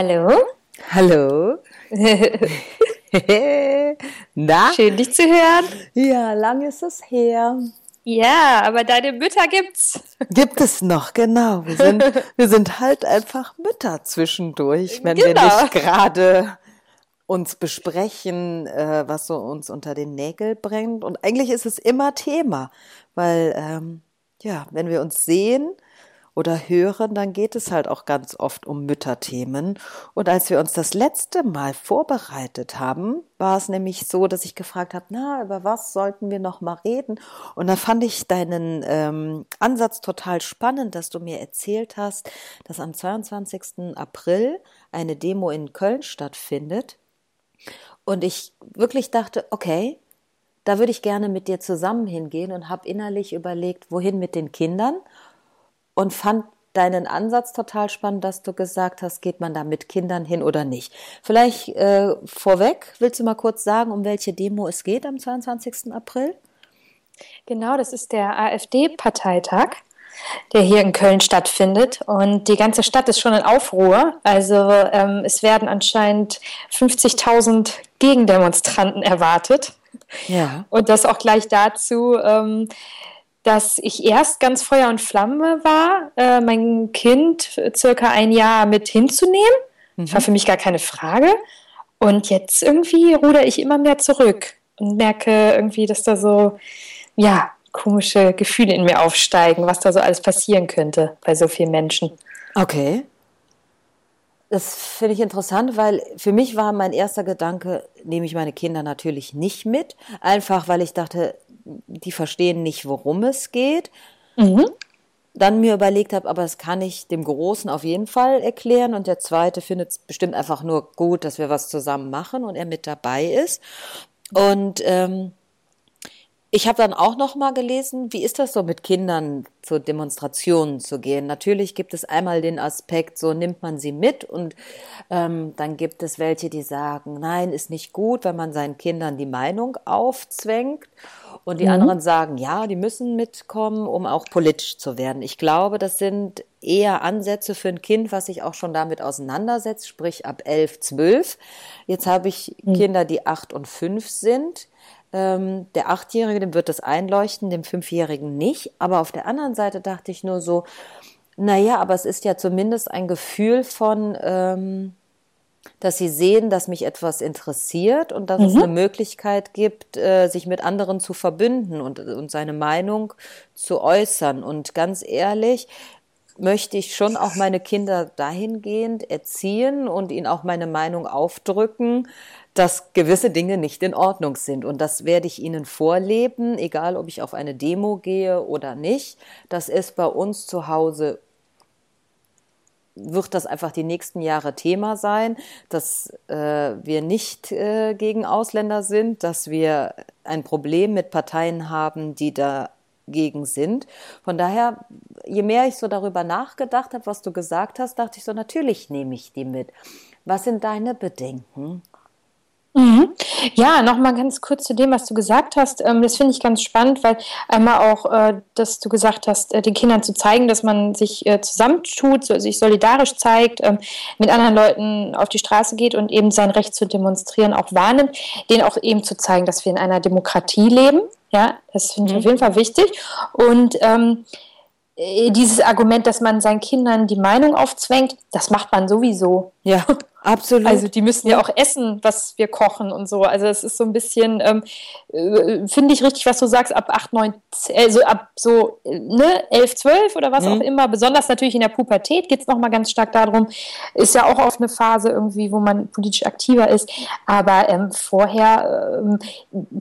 Hallo. Hallo. Na? Schön, dich zu hören. Ja, lang ist es her. Ja, aber deine Mütter gibt's. Gibt es noch, genau. Wir sind, wir sind halt einfach Mütter zwischendurch, wenn genau. wir nicht gerade uns besprechen, äh, was so uns unter den Nägel brennt. Und eigentlich ist es immer Thema, weil ähm, ja, wenn wir uns sehen, oder hören, dann geht es halt auch ganz oft um Mütterthemen. Und als wir uns das letzte Mal vorbereitet haben, war es nämlich so, dass ich gefragt habe, na, über was sollten wir noch mal reden? Und da fand ich deinen ähm, Ansatz total spannend, dass du mir erzählt hast, dass am 22. April eine Demo in Köln stattfindet. Und ich wirklich dachte, okay, da würde ich gerne mit dir zusammen hingehen und habe innerlich überlegt, wohin mit den Kindern und fand deinen Ansatz total spannend, dass du gesagt hast, geht man da mit Kindern hin oder nicht. Vielleicht äh, vorweg, willst du mal kurz sagen, um welche Demo es geht am 22. April? Genau, das ist der AfD-Parteitag, der hier in Köln stattfindet. Und die ganze Stadt ist schon in Aufruhr. Also ähm, es werden anscheinend 50.000 Gegendemonstranten erwartet. Ja. Und das auch gleich dazu. Ähm, dass ich erst ganz Feuer und Flamme war, äh, mein Kind circa ein Jahr mit hinzunehmen. Mhm. Das war für mich gar keine Frage. Und jetzt irgendwie ruder ich immer mehr zurück und merke irgendwie, dass da so, ja, komische Gefühle in mir aufsteigen, was da so alles passieren könnte bei so vielen Menschen. Okay. Das finde ich interessant, weil für mich war mein erster Gedanke, nehme ich meine Kinder natürlich nicht mit, einfach weil ich dachte, die verstehen nicht, worum es geht. Mhm. Dann mir überlegt habe, aber das kann ich dem Großen auf jeden Fall erklären und der Zweite findet es bestimmt einfach nur gut, dass wir was zusammen machen und er mit dabei ist. Und ähm, ich habe dann auch noch mal gelesen, wie ist das so mit Kindern zu Demonstrationen zu gehen? Natürlich gibt es einmal den Aspekt, so nimmt man sie mit und ähm, dann gibt es welche, die sagen, nein, ist nicht gut, wenn man seinen Kindern die Meinung aufzwängt. Und die mhm. anderen sagen, ja, die müssen mitkommen, um auch politisch zu werden. Ich glaube, das sind eher Ansätze für ein Kind, was sich auch schon damit auseinandersetzt, sprich ab elf, zwölf. Jetzt habe ich mhm. Kinder, die acht und fünf sind. Ähm, der Achtjährige, dem wird das einleuchten, dem Fünfjährigen nicht. Aber auf der anderen Seite dachte ich nur so, naja, aber es ist ja zumindest ein Gefühl von, ähm, dass sie sehen, dass mich etwas interessiert und dass mhm. es eine Möglichkeit gibt, äh, sich mit anderen zu verbünden und, und seine Meinung zu äußern. Und ganz ehrlich, möchte ich schon auch meine Kinder dahingehend erziehen und ihnen auch meine Meinung aufdrücken, dass gewisse Dinge nicht in Ordnung sind. Und das werde ich ihnen vorleben, egal ob ich auf eine Demo gehe oder nicht. Das ist bei uns zu Hause wird das einfach die nächsten Jahre Thema sein, dass äh, wir nicht äh, gegen Ausländer sind, dass wir ein Problem mit Parteien haben, die dagegen sind. Von daher, je mehr ich so darüber nachgedacht habe, was du gesagt hast, dachte ich so, natürlich nehme ich die mit. Was sind deine Bedenken? Mhm. Ja, nochmal ganz kurz zu dem, was du gesagt hast. Ähm, das finde ich ganz spannend, weil einmal auch, äh, dass du gesagt hast, äh, den Kindern zu zeigen, dass man sich äh, zusammentut, sich solidarisch zeigt, ähm, mit anderen Leuten auf die Straße geht und eben sein Recht zu demonstrieren auch wahrnimmt, denen auch eben zu zeigen, dass wir in einer Demokratie leben. Ja, das finde ich mhm. auf jeden Fall wichtig. Und ähm, dieses Argument, dass man seinen Kindern die Meinung aufzwängt, das macht man sowieso. Ja. Absolut. Also die müssen ja auch essen, was wir kochen und so. Also es ist so ein bisschen, ähm, äh, finde ich richtig, was du sagst, ab 8, 9, also ab so ne, 11, 12 oder was mhm. auch immer. Besonders natürlich in der Pubertät geht es nochmal ganz stark darum. Ist ja auch auf eine Phase irgendwie, wo man politisch aktiver ist. Aber ähm, vorher ähm,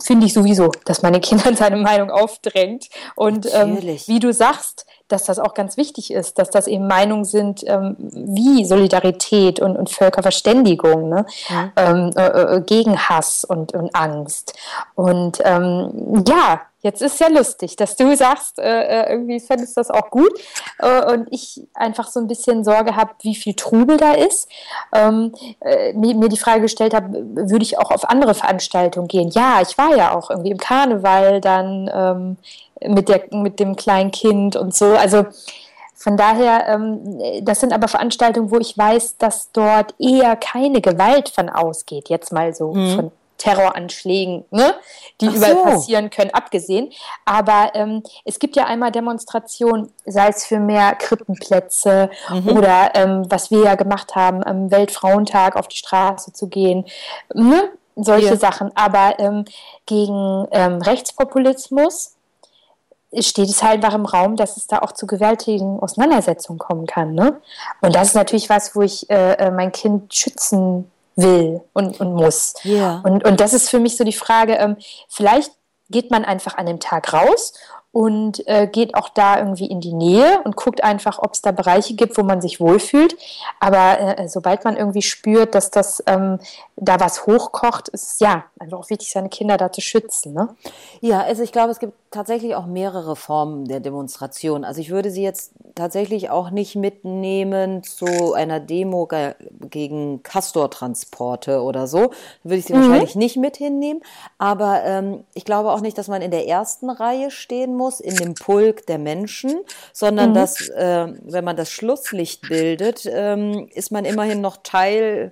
finde ich sowieso, dass man den Kindern seine Meinung aufdrängt. Und ähm, wie du sagst, dass das auch ganz wichtig ist, dass das eben Meinungen sind ähm, wie Solidarität und, und Völkerverständigung ne? Ja. Ähm, äh, äh, gegen Hass und, und Angst. Und ähm, ja, jetzt ist ja lustig, dass du sagst, äh, äh irgendwie fändest du das auch gut äh, und ich einfach so ein bisschen Sorge habe, wie viel Trubel da ist. Ähm, äh, mir, mir, die Frage gestellt habe, würde ich auch auf andere Veranstaltungen gehen? Ja, ich war ja auch irgendwie im Karneval dann ähm, mit, der, mit dem kleinen Kind und so. Also von daher, ähm, das sind aber Veranstaltungen, wo ich weiß, dass dort eher keine Gewalt von ausgeht, jetzt mal so mhm. von Terroranschlägen, ne, die Ach überall so. passieren können, abgesehen. Aber ähm, es gibt ja einmal Demonstrationen, sei es für mehr Krippenplätze mhm. oder ähm, was wir ja gemacht haben, am Weltfrauentag auf die Straße zu gehen, ne? solche ja. Sachen. Aber ähm, gegen ähm, Rechtspopulismus steht es halt einfach im Raum, dass es da auch zu gewaltigen Auseinandersetzungen kommen kann. Ne? Und das ist natürlich was, wo ich äh, äh mein Kind schützen will und, und muss. Yeah. Und, und das ist für mich so die Frage, ähm, vielleicht geht man einfach an dem Tag raus und äh, geht auch da irgendwie in die Nähe und guckt einfach, ob es da Bereiche gibt, wo man sich wohlfühlt. Aber äh, sobald man irgendwie spürt, dass das ähm, da was hochkocht, ist ja einfach auch wichtig, seine Kinder da zu schützen. Ne? Ja, also ich glaube, es gibt tatsächlich auch mehrere Formen der Demonstration. Also ich würde sie jetzt tatsächlich auch nicht mitnehmen zu einer Demo ge gegen Castor-Transporte oder so. Da würde ich sie mhm. wahrscheinlich nicht mit hinnehmen. Aber ähm, ich glaube auch nicht, dass man in der ersten Reihe stehen muss, in dem Pulk der Menschen, sondern mhm. dass, äh, wenn man das Schlusslicht bildet, ähm, ist man immerhin noch Teil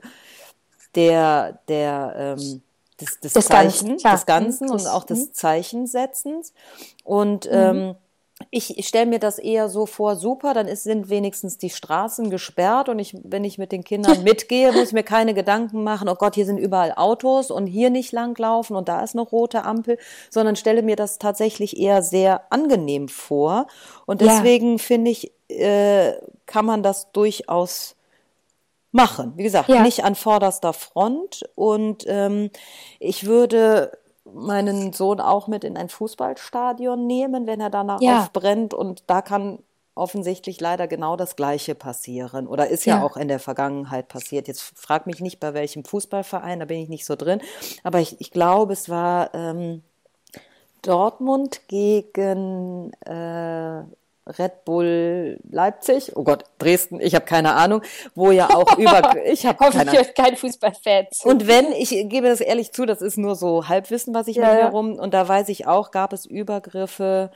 der, der, ähm, des, des, des Zeichen, Ganzen, des Ganzen und auch des mhm. Zeichensetzens. Und mhm. ähm, ich, stelle mir das eher so vor, super, dann ist, sind wenigstens die Straßen gesperrt und ich, wenn ich mit den Kindern mitgehe, muss ich mir keine Gedanken machen, oh Gott, hier sind überall Autos und hier nicht langlaufen und da ist eine rote Ampel, sondern stelle mir das tatsächlich eher sehr angenehm vor. Und deswegen ja. finde ich, äh, kann man das durchaus machen. Wie gesagt, ja. nicht an vorderster Front. Und ähm, ich würde meinen Sohn auch mit in ein Fußballstadion nehmen, wenn er danach ja. aufbrennt. Und da kann offensichtlich leider genau das Gleiche passieren. Oder ist ja, ja, auch in der Vergangenheit passiert. Jetzt frag mich nicht, bei welchem Fußballverein, da bin ich nicht so drin. Aber ich, ich glaube, es war ähm, Dortmund gegen äh, Red Bull Leipzig, oh Gott, Dresden, ich habe keine Ahnung, wo ja auch über ich habe keine kein Fußballfan. Und wenn ich gebe das ehrlich zu, das ist nur so Halbwissen, was ich ja, mir herum und da weiß ich auch, gab es Übergriffe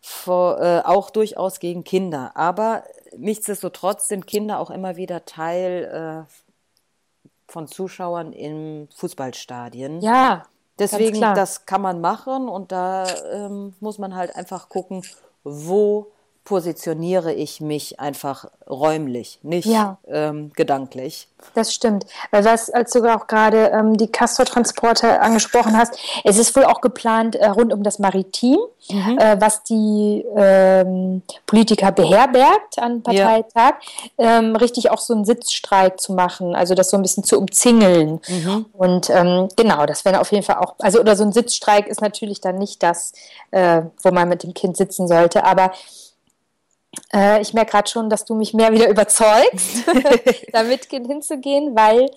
vor, äh, auch durchaus gegen Kinder, aber nichtsdestotrotz sind Kinder auch immer wieder Teil äh, von Zuschauern in Fußballstadien. Ja. Deswegen, das kann man machen und da ähm, muss man halt einfach gucken, wo positioniere ich mich einfach räumlich, nicht ja. ähm, gedanklich. Das stimmt. Weil was, als du auch gerade ähm, die Castor-Transporte angesprochen hast, es ist wohl auch geplant äh, rund um das Maritim, mhm. äh, was die ähm, Politiker beherbergt an Parteitag, ja. Ähm, richtig auch so einen Sitzstreik zu machen, also das so ein bisschen zu umzingeln. Mhm. Und ähm, genau, das wäre auf jeden Fall auch, also oder so ein Sitzstreik ist natürlich dann nicht das, äh, wo man mit dem Kind sitzen sollte, aber äh, ich merke gerade schon, dass du mich mehr wieder überzeugst, damit hinzugehen, weil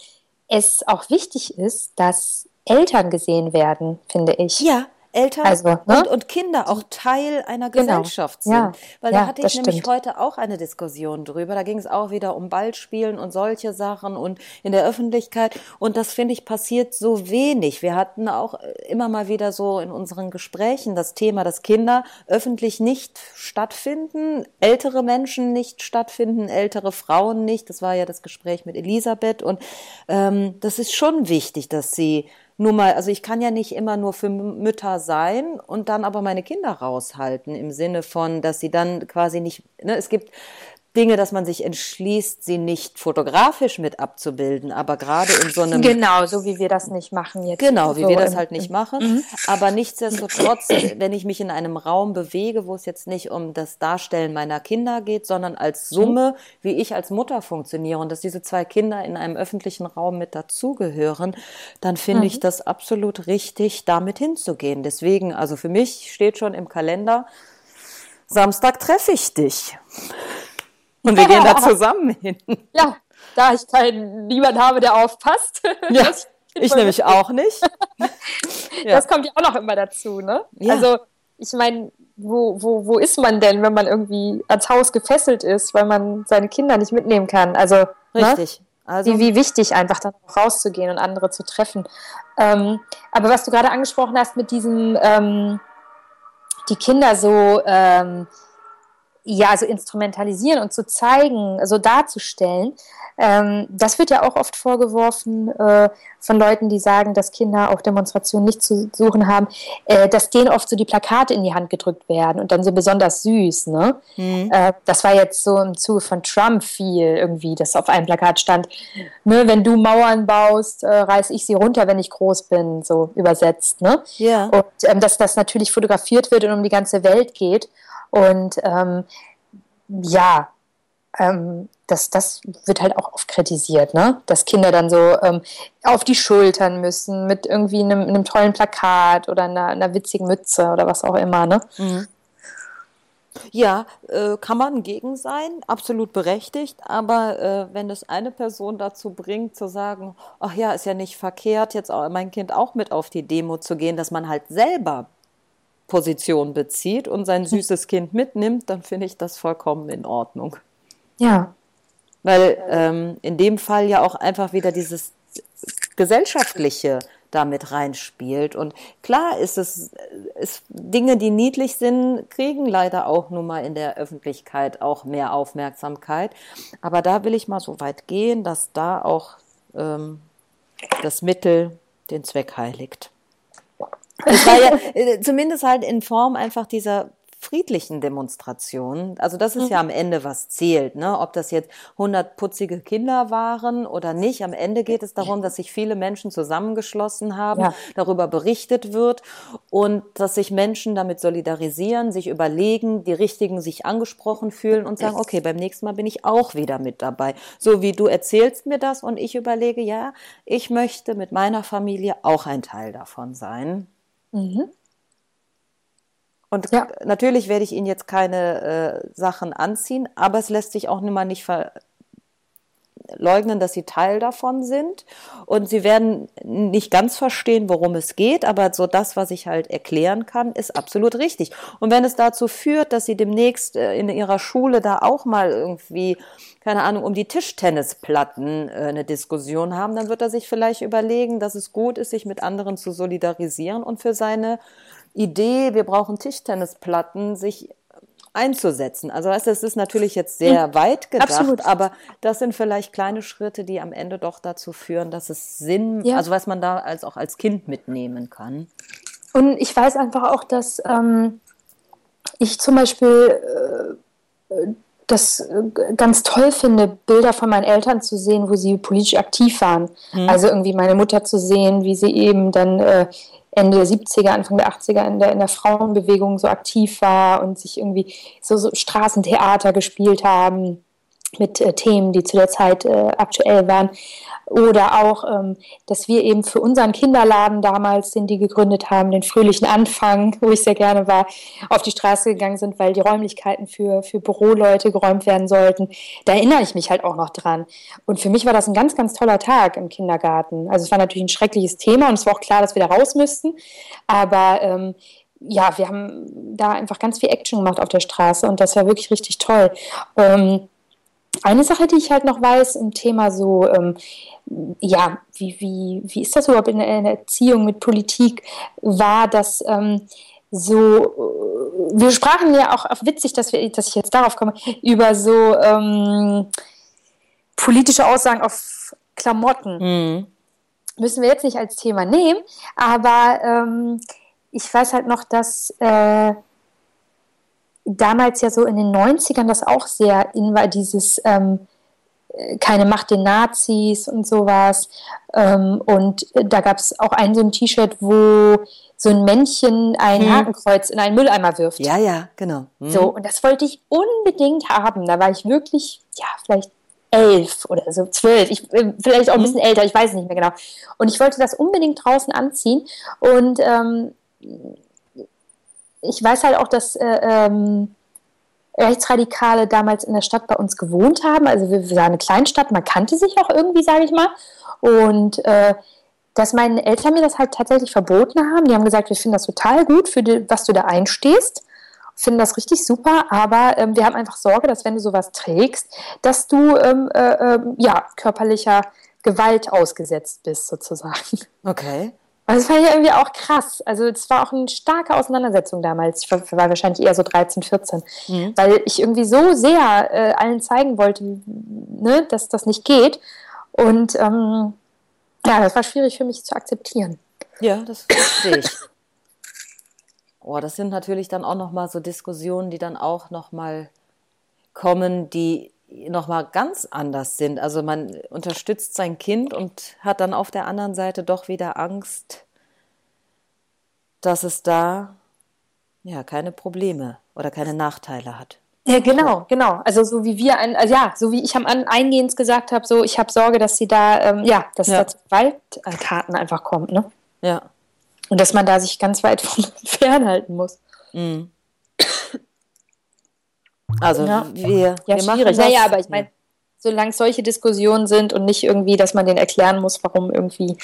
es auch wichtig ist, dass Eltern gesehen werden, finde ich. Ja, Eltern also, ne? und, und, Kinder auch Teil einer genau. Gesellschaft sind. Ja. Weil da ja, hatte ich nämlich stimmt. heute auch eine Diskussion drüber. Da ging es auch wieder um Ballspielen und solche Sachen und in der Öffentlichkeit. Und das finde ich passiert so wenig. Wir hatten auch äh, immer mal wieder so in unseren Gesprächen das Thema, dass Kinder öffentlich nicht stattfinden, ältere Menschen nicht stattfinden, ältere Frauen nicht. Das war ja das Gespräch mit Elisabeth. Und ähm, das ist schon wichtig, dass sie nur mal, also ich kann ja nicht immer nur für Mütter sein und dann aber meine Kinder raushalten im Sinne von, dass sie dann quasi nicht, ne, es gibt Dinge, dass man sich entschließt, sie nicht fotografisch mit abzubilden, aber gerade in so einem genau so wie wir das nicht machen jetzt genau wie so wir das halt nicht machen, mhm. aber nichtsdestotrotz, wenn ich mich in einem Raum bewege, wo es jetzt nicht um das Darstellen meiner Kinder geht, sondern als Summe, mhm. wie ich als Mutter funktioniere und dass diese zwei Kinder in einem öffentlichen Raum mit dazugehören, dann finde mhm. ich das absolut richtig, damit hinzugehen. Deswegen, also für mich steht schon im Kalender Samstag treffe ich dich. Und wir gehen da zusammen hin. Ja, da ich keinen, niemand habe, der aufpasst. Ja, ich nämlich auch nicht. ja. Das kommt ja auch noch immer dazu, ne? Ja. Also, ich meine, wo, wo, wo ist man denn, wenn man irgendwie ans Haus gefesselt ist, weil man seine Kinder nicht mitnehmen kann? Also, ne? Richtig. Ne? Also, wie, wie wichtig, einfach dann rauszugehen und andere zu treffen. Ähm, aber was du gerade angesprochen hast mit diesem, ähm, die Kinder so, ähm, ja, so instrumentalisieren und zu zeigen, so darzustellen, ähm, das wird ja auch oft vorgeworfen äh, von Leuten, die sagen, dass Kinder auf Demonstrationen nicht zu suchen haben, äh, dass denen oft so die Plakate in die Hand gedrückt werden und dann so besonders süß. Ne? Mhm. Äh, das war jetzt so im Zuge von Trump viel irgendwie, dass auf einem Plakat stand, ne, wenn du Mauern baust, äh, reiß ich sie runter, wenn ich groß bin, so übersetzt. Ne? Ja. Und ähm, dass das natürlich fotografiert wird und um die ganze Welt geht. Und ähm, ja, ähm, das, das wird halt auch oft kritisiert, ne? dass Kinder dann so ähm, auf die Schultern müssen mit irgendwie einem, einem tollen Plakat oder einer, einer, witzigen Mütze oder was auch immer. Ne? Mhm. Ja, äh, kann man gegen sein, absolut berechtigt, aber äh, wenn das eine Person dazu bringt, zu sagen, ach ja, ist ja nicht verkehrt, jetzt auch, mein Kind auch mit auf die Demo zu gehen, dass man halt selber Position bezieht und sein süßes Kind mitnimmt, dann finde ich das vollkommen in Ordnung. Ja. Weil ähm, in dem Fall ja auch einfach wieder dieses gesellschaftliche damit reinspielt. Und klar ist es, ist Dinge, die niedlich sind, kriegen leider auch nun mal in der Öffentlichkeit auch mehr Aufmerksamkeit. Aber da will ich mal so weit gehen, dass da auch ähm, das Mittel den Zweck heiligt. Es war ja äh, zumindest halt in Form einfach dieser friedlichen Demonstrationen. Also das ist mhm. ja am Ende was zählt, ne? Ob das jetzt 100 putzige Kinder waren oder nicht. Am Ende geht es darum, dass sich viele Menschen zusammengeschlossen haben, ja. darüber berichtet wird und dass sich Menschen damit solidarisieren, sich überlegen, die Richtigen sich angesprochen fühlen und sagen, okay, beim nächsten Mal bin ich auch wieder mit dabei. So wie du erzählst mir das und ich überlege, ja, ich möchte mit meiner Familie auch ein Teil davon sein. Mhm. Und ja. natürlich werde ich Ihnen jetzt keine äh, Sachen anziehen, aber es lässt sich auch nun mal nicht verleugnen, dass Sie Teil davon sind. Und Sie werden nicht ganz verstehen, worum es geht, aber so das, was ich halt erklären kann, ist absolut richtig. Und wenn es dazu führt, dass Sie demnächst äh, in Ihrer Schule da auch mal irgendwie keine Ahnung, um die Tischtennisplatten äh, eine Diskussion haben, dann wird er sich vielleicht überlegen, dass es gut ist, sich mit anderen zu solidarisieren und für seine Idee, wir brauchen Tischtennisplatten, sich einzusetzen. Also weißt, es ist natürlich jetzt sehr mhm. weit gedacht, Absolut. aber das sind vielleicht kleine Schritte, die am Ende doch dazu führen, dass es Sinn, ja. also was man da als auch als Kind mitnehmen kann. Und ich weiß einfach auch, dass ähm, ich zum Beispiel äh, das äh, ganz toll finde, Bilder von meinen Eltern zu sehen, wo sie politisch aktiv waren. Mhm. Also irgendwie meine Mutter zu sehen, wie sie eben dann äh, Ende der 70er, Anfang der 80er in der, in der Frauenbewegung so aktiv war und sich irgendwie so, so Straßentheater gespielt haben mit äh, Themen, die zu der Zeit äh, aktuell waren. Oder auch, ähm, dass wir eben für unseren Kinderladen damals, den die gegründet haben, den fröhlichen Anfang, wo ich sehr gerne war, auf die Straße gegangen sind, weil die Räumlichkeiten für, für Büroleute geräumt werden sollten. Da erinnere ich mich halt auch noch dran. Und für mich war das ein ganz, ganz toller Tag im Kindergarten. Also es war natürlich ein schreckliches Thema und es war auch klar, dass wir da raus müssten. Aber ähm, ja, wir haben da einfach ganz viel Action gemacht auf der Straße und das war wirklich richtig toll. Ähm, eine Sache, die ich halt noch weiß im Thema so, ähm, ja, wie, wie, wie ist das überhaupt in der, in der Erziehung mit Politik, war, dass ähm, so, äh, wir sprachen ja auch, auch witzig, dass, wir, dass ich jetzt darauf komme, über so ähm, politische Aussagen auf Klamotten. Mhm. Müssen wir jetzt nicht als Thema nehmen, aber ähm, ich weiß halt noch, dass äh, damals ja so in den 90ern das auch sehr in war, dieses ähm, äh, keine Macht den Nazis und sowas. Ähm, und da gab es auch ein so ein T-Shirt, wo so ein Männchen ein hm. Hakenkreuz in einen Mülleimer wirft. Ja, ja, genau. Hm. So, und das wollte ich unbedingt haben. Da war ich wirklich, ja, vielleicht elf oder so zwölf, ich, äh, vielleicht auch ein hm. bisschen älter, ich weiß nicht mehr genau. Und ich wollte das unbedingt draußen anziehen. Und ähm, ich weiß halt auch, dass äh, ähm, Rechtsradikale damals in der Stadt bei uns gewohnt haben. Also wir, wir waren eine Kleinstadt, man kannte sich auch irgendwie, sage ich mal. Und äh, dass meine Eltern mir das halt tatsächlich verboten haben. Die haben gesagt, wir finden das total gut, für die, was du da einstehst. Finden das richtig super, aber ähm, wir haben einfach Sorge, dass wenn du sowas trägst, dass du ähm, äh, äh, ja, körperlicher Gewalt ausgesetzt bist, sozusagen. Okay. Und das fand ich irgendwie auch krass. Also es war auch eine starke Auseinandersetzung damals. Ich war, war wahrscheinlich eher so 13, 14. Mhm. Weil ich irgendwie so sehr äh, allen zeigen wollte, ne, dass das nicht geht. Und ähm, ja, das war schwierig für mich zu akzeptieren. Ja, das verstehe ich. Oh, das sind natürlich dann auch nochmal so Diskussionen, die dann auch nochmal kommen, die nochmal ganz anders sind. Also man unterstützt sein Kind und hat dann auf der anderen Seite doch wieder Angst, dass es da ja keine Probleme oder keine Nachteile hat. Ja, genau, genau. Also so wie wir, ein, also ja, so wie ich am Eingehens gesagt habe, so ich habe Sorge, dass sie da, ähm, ja, dass ja. da zu Gewalttaten einfach kommt, ne? Ja. Und dass man da sich ganz weit von fernhalten muss. Mhm. Also ja. wir, ja, wir machen das. Naja, aber ich meine, solange es solche Diskussionen sind und nicht irgendwie, dass man denen erklären muss, warum irgendwie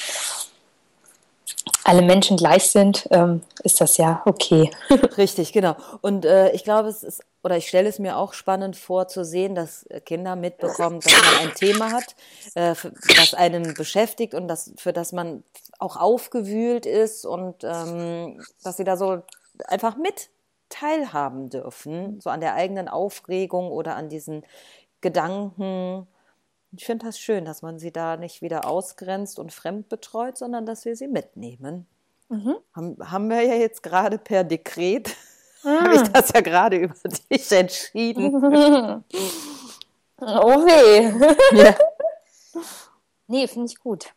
alle Menschen gleich sind, ähm, ist das ja okay. Richtig, genau. Und äh, ich glaube, es ist, oder ich stelle es mir auch spannend vor zu sehen, dass Kinder mitbekommen, dass man ein Thema hat, äh, das einen beschäftigt und das, für das man auch aufgewühlt ist und ähm, dass sie da so einfach mit teilhaben dürfen, so an der eigenen Aufregung oder an diesen Gedanken. Ich finde das schön, dass man sie da nicht wieder ausgrenzt und fremd betreut, sondern dass wir sie mitnehmen. Mhm. Haben, haben wir ja jetzt gerade per Dekret, ah. habe ich das ja gerade über dich entschieden. oh weh. Ja. Nee, finde ich gut.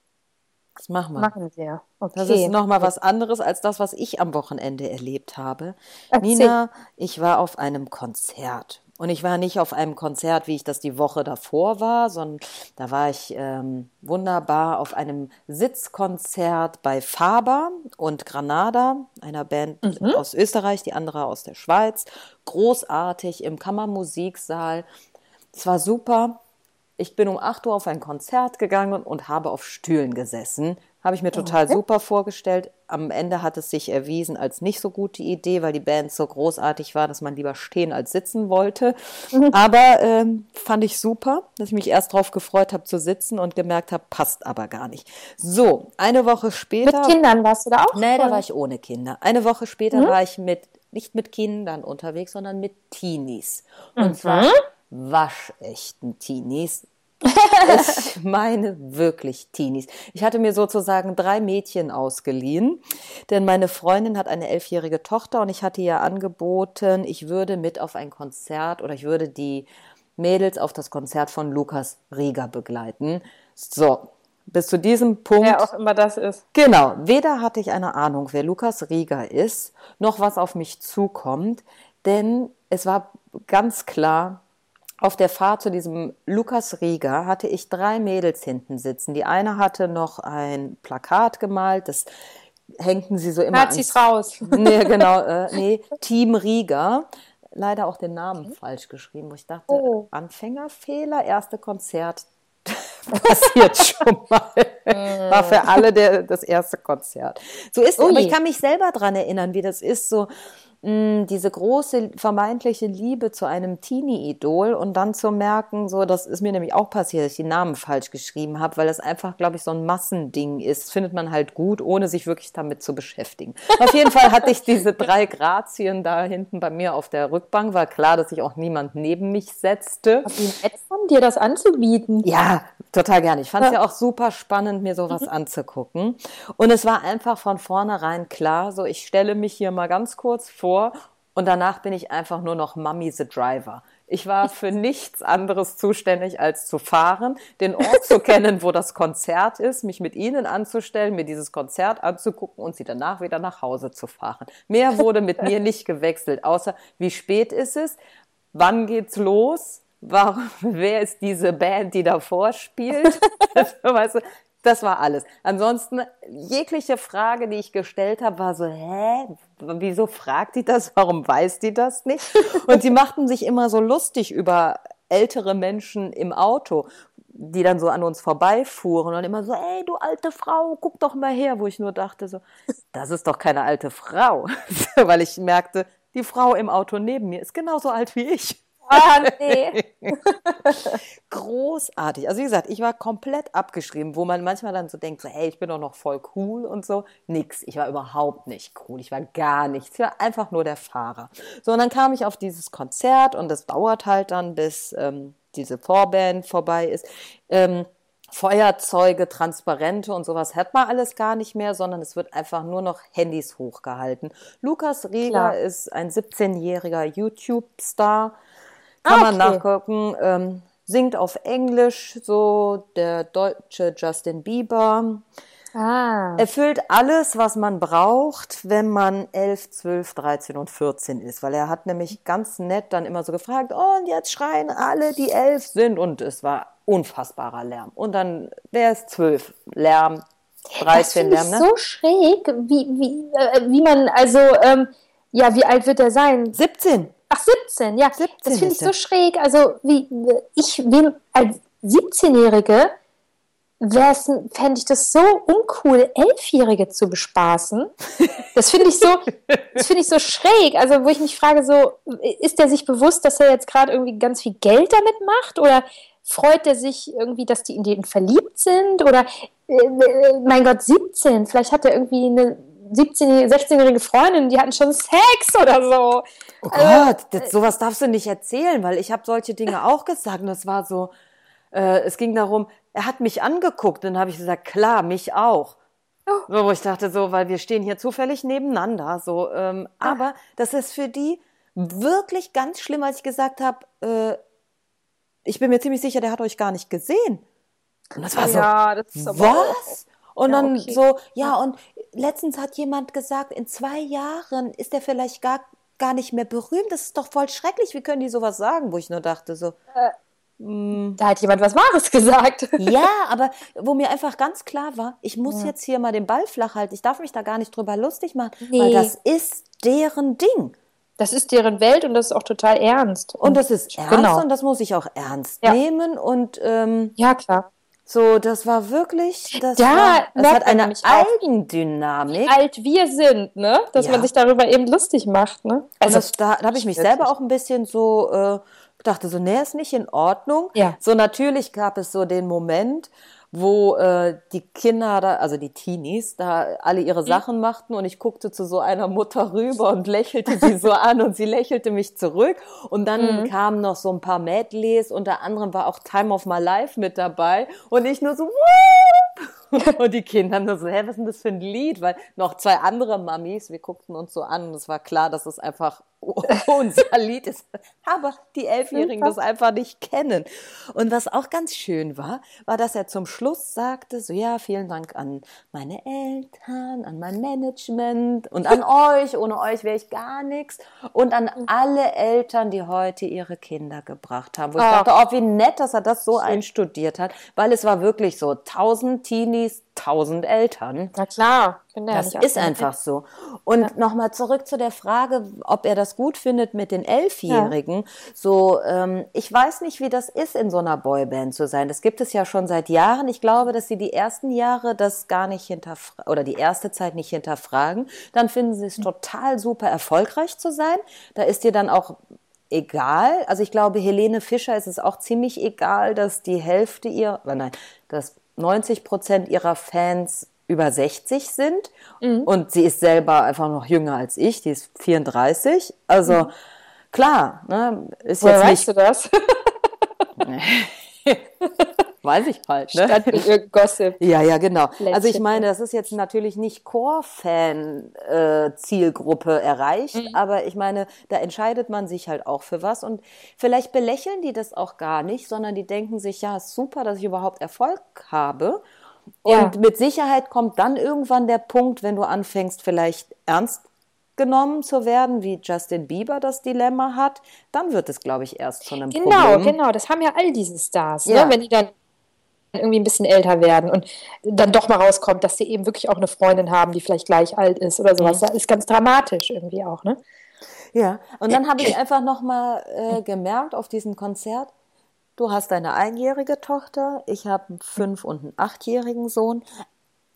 Das machen wir. Machen wir. Okay. Das ist nochmal was anderes als das, was ich am Wochenende erlebt habe. Erzähl. Nina, ich war auf einem Konzert. Und ich war nicht auf einem Konzert, wie ich das die Woche davor war, sondern da war ich ähm, wunderbar auf einem Sitzkonzert bei Faber und Granada, einer Band mhm. aus Österreich, die andere aus der Schweiz. Großartig im Kammermusiksaal. Es war super. Ich bin um 8 Uhr auf ein Konzert gegangen und habe auf Stühlen gesessen. Habe ich mir total okay. super vorgestellt. Am Ende hat es sich erwiesen als nicht so gute Idee, weil die Band so großartig war, dass man lieber stehen als sitzen wollte. Mhm. Aber ähm, fand ich super, dass ich mich erst darauf gefreut habe zu sitzen und gemerkt habe, passt aber gar nicht. So, eine Woche später. Mit Kindern warst du da auch? Nee, da war ich ohne Kinder. Eine Woche später mhm. war ich mit, nicht mit Kindern unterwegs, sondern mit Teenies. Und mhm. zwar waschechten Teenies. ich meine wirklich Teenies. Ich hatte mir sozusagen drei Mädchen ausgeliehen, denn meine Freundin hat eine elfjährige Tochter und ich hatte ihr angeboten, ich würde mit auf ein Konzert oder ich würde die Mädels auf das Konzert von Lukas Rieger begleiten. So, bis zu diesem Punkt. Wer auch immer das ist. Genau. Weder hatte ich eine Ahnung, wer Lukas Rieger ist, noch was auf mich zukommt, denn es war ganz klar, auf der Fahrt zu diesem Lukas Rieger hatte ich drei Mädels hinten sitzen. Die eine hatte noch ein Plakat gemalt, das hängten sie so immer. Nazis raus. Nee, genau, äh, nee, Team Rieger. Leider auch den Namen okay. falsch geschrieben, wo ich dachte, oh. Anfängerfehler, erste Konzert, passiert schon mal. War für alle der, das erste Konzert. So ist, aber ich kann mich selber dran erinnern, wie das ist, so, mh, diese große vermeintliche Liebe zu einem Teenie-Idol und dann zu merken, so, das ist mir nämlich auch passiert, dass ich die Namen falsch geschrieben habe, weil das einfach, glaube ich, so ein Massending ist. Findet man halt gut, ohne sich wirklich damit zu beschäftigen. Auf jeden Fall hatte ich diese drei Grazien da hinten bei mir auf der Rückbank. War klar, dass sich auch niemand neben mich setzte. Wie nett von dir, das anzubieten. Ja, total gerne. Ich fand es ja. ja auch super spannend, mir sowas mhm. anzugucken. Und es war einfach von vornherein klar, so ich stelle mich hier mal ganz kurz vor, vor und danach bin ich einfach nur noch Mummy the Driver. Ich war für nichts anderes zuständig, als zu fahren, den Ort zu kennen, wo das Konzert ist, mich mit ihnen anzustellen, mir dieses Konzert anzugucken und sie danach wieder nach Hause zu fahren. Mehr wurde mit mir nicht gewechselt, außer wie spät ist es, wann geht's los, Warum, wer ist diese Band, die davor spielt? Weißt du, das war alles. Ansonsten, jegliche Frage, die ich gestellt habe, war so, hä, wieso fragt die das? Warum weiß die das nicht? Und sie machten sich immer so lustig über ältere Menschen im Auto, die dann so an uns vorbeifuhren und immer so, ey, du alte Frau, guck doch mal her, wo ich nur dachte so, das ist doch keine alte Frau, weil ich merkte, die Frau im Auto neben mir ist genauso alt wie ich. Ah, nee. Großartig. Also wie gesagt, ich war komplett abgeschrieben, wo man manchmal dann so denkt, so, hey, ich bin doch noch voll cool und so. Nix. Ich war überhaupt nicht cool. Ich war gar nichts. Ich war einfach nur der Fahrer. So, und dann kam ich auf dieses Konzert und das dauert halt dann, bis ähm, diese Vorband vorbei ist. Ähm, Feuerzeuge, Transparente und sowas hat man alles gar nicht mehr, sondern es wird einfach nur noch Handys hochgehalten. Lukas Rieger Klar. ist ein 17-jähriger YouTube-Star. Kann ah, okay. man nachgucken. Ähm, singt auf Englisch, so der deutsche Justin Bieber. Ah. Erfüllt alles, was man braucht, wenn man 11, 12, 13 und 14 ist. Weil er hat nämlich ganz nett dann immer so gefragt, oh, und jetzt schreien alle, die 11 sind. Und es war unfassbarer Lärm. Und dann, wer ist 12? Lärm, 13 das Lärm, ne? so schräg, wie, wie, äh, wie man, also, ähm, ja, wie alt wird er sein? 17. Ach, 17, ja. 17 das finde ich so schräg. Also, wie ich bin als 17-Jährige fände ich das so uncool, Elfjährige zu bespaßen. Das finde ich so, das finde ich so schräg. Also, wo ich mich frage, so, ist der sich bewusst, dass er jetzt gerade irgendwie ganz viel Geld damit macht? Oder freut er sich irgendwie, dass die in den verliebt sind? Oder, äh, mein Gott, 17, vielleicht hat er irgendwie eine 17, 16-jährige Freundin, die hatten schon Sex oder so. Oh also, Gott, das, sowas darfst du nicht erzählen, weil ich habe solche Dinge auch gesagt und das war so, äh, es ging darum, er hat mich angeguckt und dann habe ich gesagt, klar, mich auch. Oh. So, wo ich dachte so, weil wir stehen hier zufällig nebeneinander, so, ähm, aber das ist für die wirklich ganz schlimm, als ich gesagt habe, äh, ich bin mir ziemlich sicher, der hat euch gar nicht gesehen. Und das war so, ja, das was? Und ja, dann okay. so, ja, und letztens hat jemand gesagt, in zwei Jahren ist er vielleicht gar, gar nicht mehr berühmt. Das ist doch voll schrecklich. Wie können die sowas sagen? Wo ich nur dachte, so. Äh, hm. da hat jemand was Wahres gesagt. Ja, aber wo mir einfach ganz klar war, ich muss ja. jetzt hier mal den Ball flach halten. Ich darf mich da gar nicht drüber lustig machen, nee. weil das ist deren Ding. Das ist deren Welt und das ist auch total ernst. Und, und das ist ernst genau. und das muss ich auch ernst ja. nehmen. Und ähm, ja, klar. So, das war wirklich, das, ja, war, das hat eine Eigendynamik. Wie alt wir sind, ne? Dass ja. man sich darüber eben lustig macht, ne? Also das, da, da habe ich mich selber auch ein bisschen so äh, dachte so, nee, ist nicht in Ordnung. Ja. So natürlich gab es so den Moment, wo äh, die Kinder da, also die Teenies, da alle ihre mhm. Sachen machten und ich guckte zu so einer Mutter rüber und lächelte sie so an und sie lächelte mich zurück und dann mhm. kamen noch so ein paar Medleys, unter anderem war auch Time of My Life mit dabei und ich nur so, Whoop! und die Kinder nur so, hä, was ist denn das für ein Lied? Weil noch zwei andere Mamis, wir guckten uns so an und es war klar, dass es einfach unser Lied ist. Aber die Elfjährigen das einfach nicht kennen. Und was auch ganz schön war, war, dass er zum Schluss sagte, so ja, vielen Dank an meine Eltern, an mein Management und an euch. Ohne euch wäre ich gar nichts. Und an alle Eltern, die heute ihre Kinder gebracht haben. Wo ich oh. dachte, oh, wie nett, dass er das so einstudiert hat. Weil es war wirklich so, tausend Teenies, tausend Eltern. Na klar. Das ist einfach so. Und ja. nochmal zurück zu der Frage, ob er das gut findet mit den Elfjährigen. Ja. So, ähm, ich weiß nicht, wie das ist, in so einer Boyband zu sein. Das gibt es ja schon seit Jahren. Ich glaube, dass sie die ersten Jahre das gar nicht hinterfragen oder die erste Zeit nicht hinterfragen. Dann finden sie es mhm. total super erfolgreich zu sein. Da ist dir dann auch egal. Also ich glaube, Helene Fischer ist es auch ziemlich egal, dass die Hälfte ihr, nein, dass 90 Prozent ihrer Fans über 60 sind mhm. und sie ist selber einfach noch jünger als ich, die ist 34. Also mhm. klar, ne, ist Woher jetzt nicht. Weißt du das? Weiß ich halt, ne? Statt Gossip. Ja, ja, genau. Also ich meine, das ist jetzt natürlich nicht Core-Fan-Zielgruppe äh, erreicht, mhm. aber ich meine, da entscheidet man sich halt auch für was und vielleicht belächeln die das auch gar nicht, sondern die denken sich, ja, super, dass ich überhaupt Erfolg habe und ja. mit Sicherheit kommt dann irgendwann der Punkt, wenn du anfängst, vielleicht ernst genommen zu werden, wie Justin Bieber das Dilemma hat, dann wird es, glaube ich, erst zu einem genau, Problem. Genau, genau. Das haben ja all diese Stars, ne? ja. ne? wenn die dann irgendwie ein bisschen älter werden und dann doch mal rauskommt, dass sie eben wirklich auch eine Freundin haben, die vielleicht gleich alt ist oder sowas. Das ist ganz dramatisch irgendwie auch, ne? Ja, und dann habe ich einfach noch mal äh, gemerkt auf diesem Konzert, Du hast eine einjährige Tochter, ich habe einen fünf- und einen achtjährigen Sohn.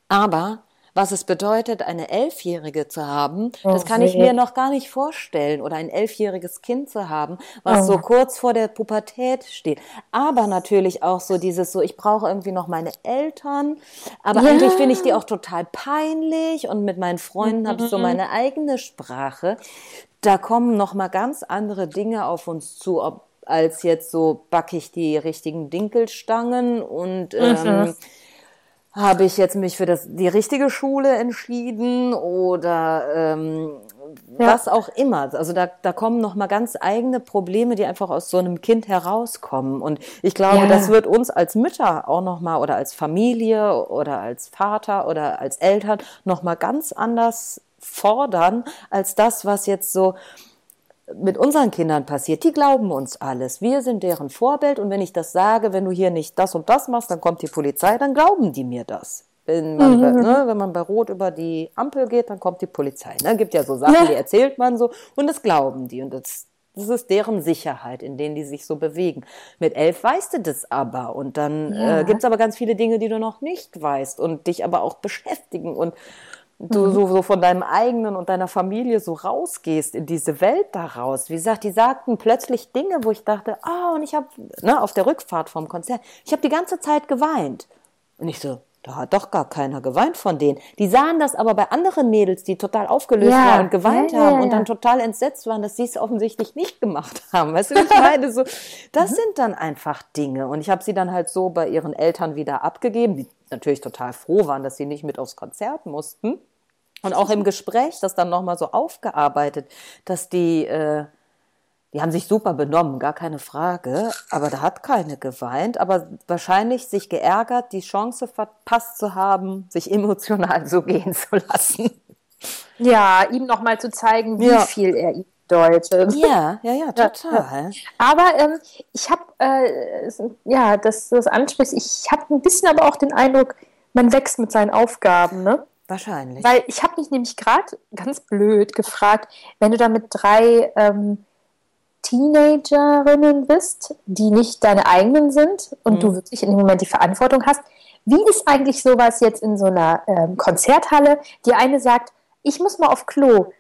Aber was es bedeutet, eine Elfjährige zu haben, oh, das kann ich mir noch gar nicht vorstellen. Oder ein elfjähriges Kind zu haben, was oh. so kurz vor der Pubertät steht. Aber natürlich auch so dieses so, ich brauche irgendwie noch meine Eltern. Aber ja. eigentlich finde ich die auch total peinlich. Und mit meinen Freunden mhm. habe ich so mhm. meine eigene Sprache. Da kommen noch mal ganz andere Dinge auf uns zu, ob, als jetzt so backe ich die richtigen Dinkelstangen und mhm. ähm, habe ich jetzt mich für das, die richtige Schule entschieden oder ähm, ja. was auch immer. Also da, da kommen noch mal ganz eigene Probleme, die einfach aus so einem Kind herauskommen. Und ich glaube, ja. das wird uns als Mütter auch noch mal oder als Familie oder als Vater oder als Eltern noch mal ganz anders fordern als das, was jetzt so mit unseren Kindern passiert, die glauben uns alles. Wir sind deren Vorbild und wenn ich das sage, wenn du hier nicht das und das machst, dann kommt die Polizei, dann glauben die mir das. Wenn man, mhm. ne, wenn man bei Rot über die Ampel geht, dann kommt die Polizei. Ne? Gibt ja so Sachen, ja. die erzählt man so und das glauben die und das, das ist deren Sicherheit, in denen die sich so bewegen. Mit elf weißt du das aber und dann ja. äh, gibt es aber ganz viele Dinge, die du noch nicht weißt und dich aber auch beschäftigen und du mhm. so, so von deinem eigenen und deiner Familie so rausgehst in diese Welt daraus. Wie gesagt, die sagten plötzlich Dinge, wo ich dachte, ah, oh, und ich habe ne, auf der Rückfahrt vom Konzert, ich habe die ganze Zeit geweint. Und ich so, da hat doch gar keiner geweint von denen. Die sahen das aber bei anderen Mädels, die total aufgelöst ja. waren und geweint ja, ja, haben und dann total entsetzt waren, dass sie es offensichtlich nicht gemacht haben. Weißt du, ich meine, so, das mhm. sind dann einfach Dinge. Und ich habe sie dann halt so bei ihren Eltern wieder abgegeben, die natürlich total froh waren, dass sie nicht mit aufs Konzert mussten. Und auch im Gespräch das dann nochmal so aufgearbeitet, dass die, äh, die haben sich super benommen, gar keine Frage, aber da hat keine geweint, aber wahrscheinlich sich geärgert, die Chance verpasst zu haben, sich emotional so gehen zu lassen. Ja, ihm nochmal zu zeigen, wie ja. viel er ihm bedeutet. Ja, ja, ja, total. Aber ähm, ich habe, äh, ja, dass du das ansprichst, ich habe ein bisschen aber auch den Eindruck, man wächst mit seinen Aufgaben, ne? Wahrscheinlich. Weil ich habe mich nämlich gerade ganz blöd gefragt, wenn du da mit drei ähm, Teenagerinnen bist, die nicht deine eigenen sind und mhm. du wirklich in dem Moment die Verantwortung hast, wie ist eigentlich sowas jetzt in so einer ähm, Konzerthalle? Die eine sagt, ich muss mal auf Klo.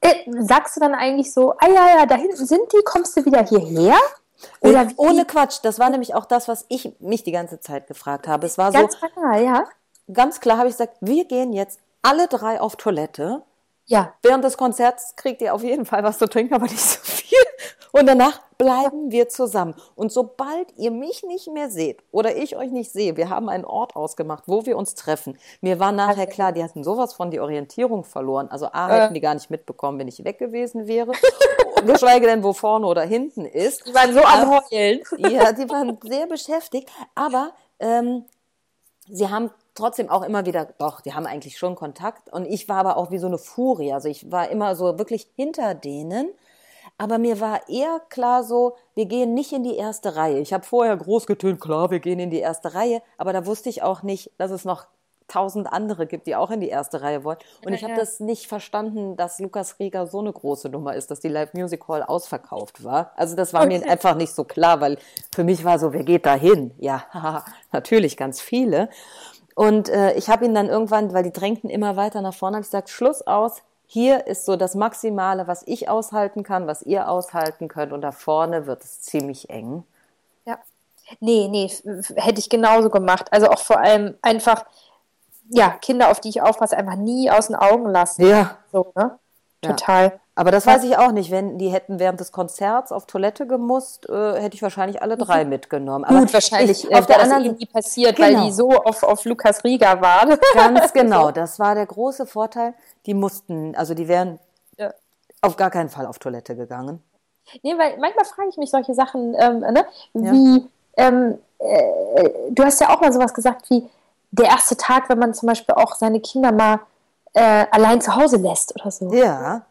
Äh, sagst du dann eigentlich so, ah ja, ja, da hinten sind die, kommst du wieder hierher? Oder ohne Quatsch, das war nämlich auch das, was ich mich die ganze Zeit gefragt habe. Es war Ganz so, klar, ja ganz klar habe ich gesagt, wir gehen jetzt alle drei auf Toilette. Ja. Während des Konzerts kriegt ihr auf jeden Fall was zu trinken, aber nicht so viel. Und danach bleiben wir zusammen. Und sobald ihr mich nicht mehr seht oder ich euch nicht sehe, wir haben einen Ort ausgemacht, wo wir uns treffen. Mir war nachher klar, die hatten sowas von die Orientierung verloren. Also A, äh. hätten die gar nicht mitbekommen, wenn ich weg gewesen wäre. Geschweige denn, wo vorne oder hinten ist. Die waren so am Heulen. Ja, die waren sehr beschäftigt. Aber ähm, sie haben trotzdem auch immer wieder, doch, die haben eigentlich schon Kontakt. Und ich war aber auch wie so eine Furie. Also ich war immer so wirklich hinter denen. Aber mir war eher klar so, wir gehen nicht in die erste Reihe. Ich habe vorher groß getönt, klar, wir gehen in die erste Reihe. Aber da wusste ich auch nicht, dass es noch tausend andere gibt, die auch in die erste Reihe wollen. Und ich habe das nicht verstanden, dass Lukas Rieger so eine große Nummer ist, dass die Live Music Hall ausverkauft war. Also das war okay. mir einfach nicht so klar, weil für mich war so, wer geht da hin? Ja, natürlich ganz viele. Und äh, ich habe ihn dann irgendwann, weil die drängten immer weiter nach vorne, habe ich gesagt, Schluss aus. Hier ist so das Maximale, was ich aushalten kann, was ihr aushalten könnt. Und da vorne wird es ziemlich eng. Ja. Nee, nee, hätte ich genauso gemacht. Also auch vor allem einfach, ja, Kinder, auf die ich aufpasse, einfach nie aus den Augen lassen. Ja. So, ne? Total. Ja. Aber das weiß ich auch nicht. Wenn die hätten während des Konzerts auf Toilette gemusst, äh, hätte ich wahrscheinlich alle drei mhm. mitgenommen. Aber Gut, wahrscheinlich ich, auf der anderen Seite passiert, genau. weil die so auf, auf Lukas Rieger waren. Ganz genau. Das war der große Vorteil. Die mussten, also die wären ja. auf gar keinen Fall auf Toilette gegangen. Nee, weil manchmal frage ich mich solche Sachen, ähm, ne? wie, ja. ähm, äh, du hast ja auch mal sowas gesagt wie der erste Tag, wenn man zum Beispiel auch seine Kinder mal äh, allein zu Hause lässt oder so. Ja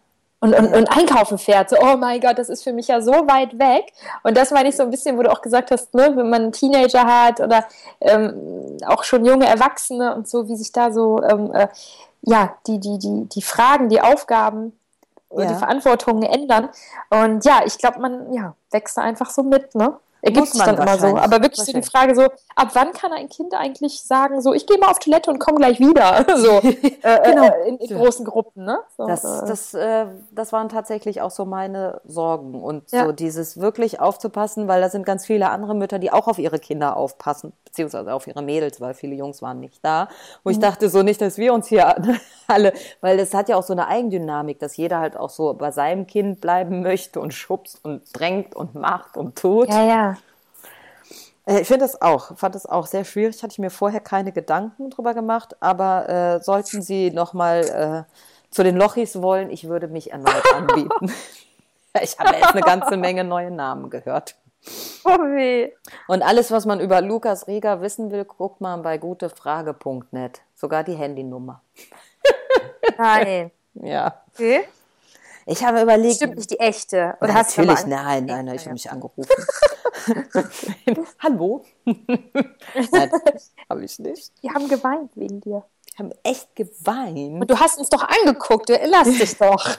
und, und, und einkaufen fährt. So, oh mein Gott, das ist für mich ja so weit weg. Und das meine ich so ein bisschen, wo du auch gesagt hast, ne, wenn man einen Teenager hat oder ähm, auch schon junge Erwachsene und so, wie sich da so, ähm, äh, ja, die, die, die, die Fragen, die Aufgaben, ja. die Verantwortungen ändern. Und ja, ich glaube, man ja, wächst da einfach so mit, ne? Ergibt sich dann immer so. Aber wirklich so die Frage so, ab wann kann ein Kind eigentlich sagen, so, ich gehe mal auf Toilette und komme gleich wieder? so, äh, genau. Äh, in, in, großen Gruppen, ne? So, das, äh. das, äh, das waren tatsächlich auch so meine Sorgen und ja. so dieses wirklich aufzupassen, weil da sind ganz viele andere Mütter, die auch auf ihre Kinder aufpassen, beziehungsweise auf ihre Mädels, weil viele Jungs waren nicht da. Wo mhm. ich dachte so nicht, dass wir uns hier alle, weil das hat ja auch so eine Eigendynamik, dass jeder halt auch so bei seinem Kind bleiben möchte und schubst und drängt und macht und tut. Ja, ja. Äh, ich finde das auch, fand das auch sehr schwierig. Hatte ich mir vorher keine Gedanken drüber gemacht, aber äh, sollten Sie nochmal äh, zu den Lochis wollen, ich würde mich erneut anbieten. ich habe jetzt eine ganze Menge neue Namen gehört. Oh weh. Und alles, was man über Lukas Rieger wissen will, guckt man bei gutefrage.net. Sogar die Handynummer. Nein. ja. Okay. Ich habe überlegt. Stimmt nicht die echte. Oder hast natürlich, du nein, nein, nein, ich habe mich angerufen. Hallo? nein, habe ich nicht. Die haben geweint wegen dir. Die haben echt geweint. Und du hast uns doch angeguckt, du erinnerst dich doch.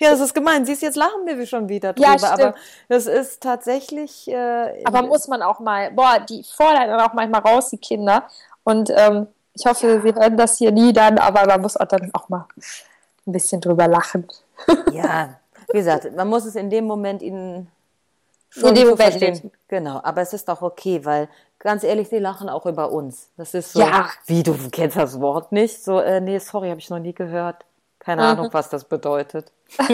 Ja, das ist gemein. Siehst jetzt lachen wir schon wieder drüber, ja, aber das ist tatsächlich. Äh, aber muss man auch mal, boah, die fordern dann auch manchmal raus, die Kinder. Und ähm, ich hoffe, sie hören das hier nie dann, aber man muss auch dann auch mal ein bisschen drüber lachen. ja, wie gesagt, man muss es in dem Moment ihnen schon in dem Moment verstehen. Genau, aber es ist auch okay, weil ganz ehrlich, sie lachen auch über uns. Das ist so, ja. wie du kennst das Wort nicht? So, äh, nee, sorry, habe ich noch nie gehört. Keine. Ahnung, was das bedeutet.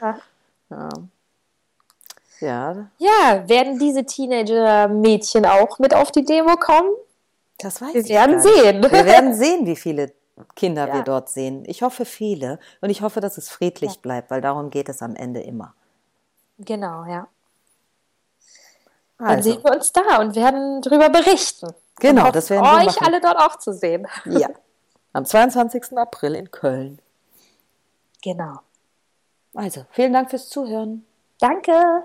ja. ja. Ja. Ja, werden diese Teenager-Mädchen auch mit auf die Demo kommen? Das weiß Wir ich werden sehen. Wir werden sehen, wie viele Kinder ja. wir dort sehen. Ich hoffe viele und ich hoffe, dass es friedlich ja. bleibt, weil darum geht es am Ende immer. Genau, ja. Also. Dann sehen wir uns da und werden darüber berichten. Genau, das werden wir euch machen. alle dort auch zu sehen. Ja. Am 22. April in Köln. Genau. Also, vielen Dank fürs Zuhören. Danke.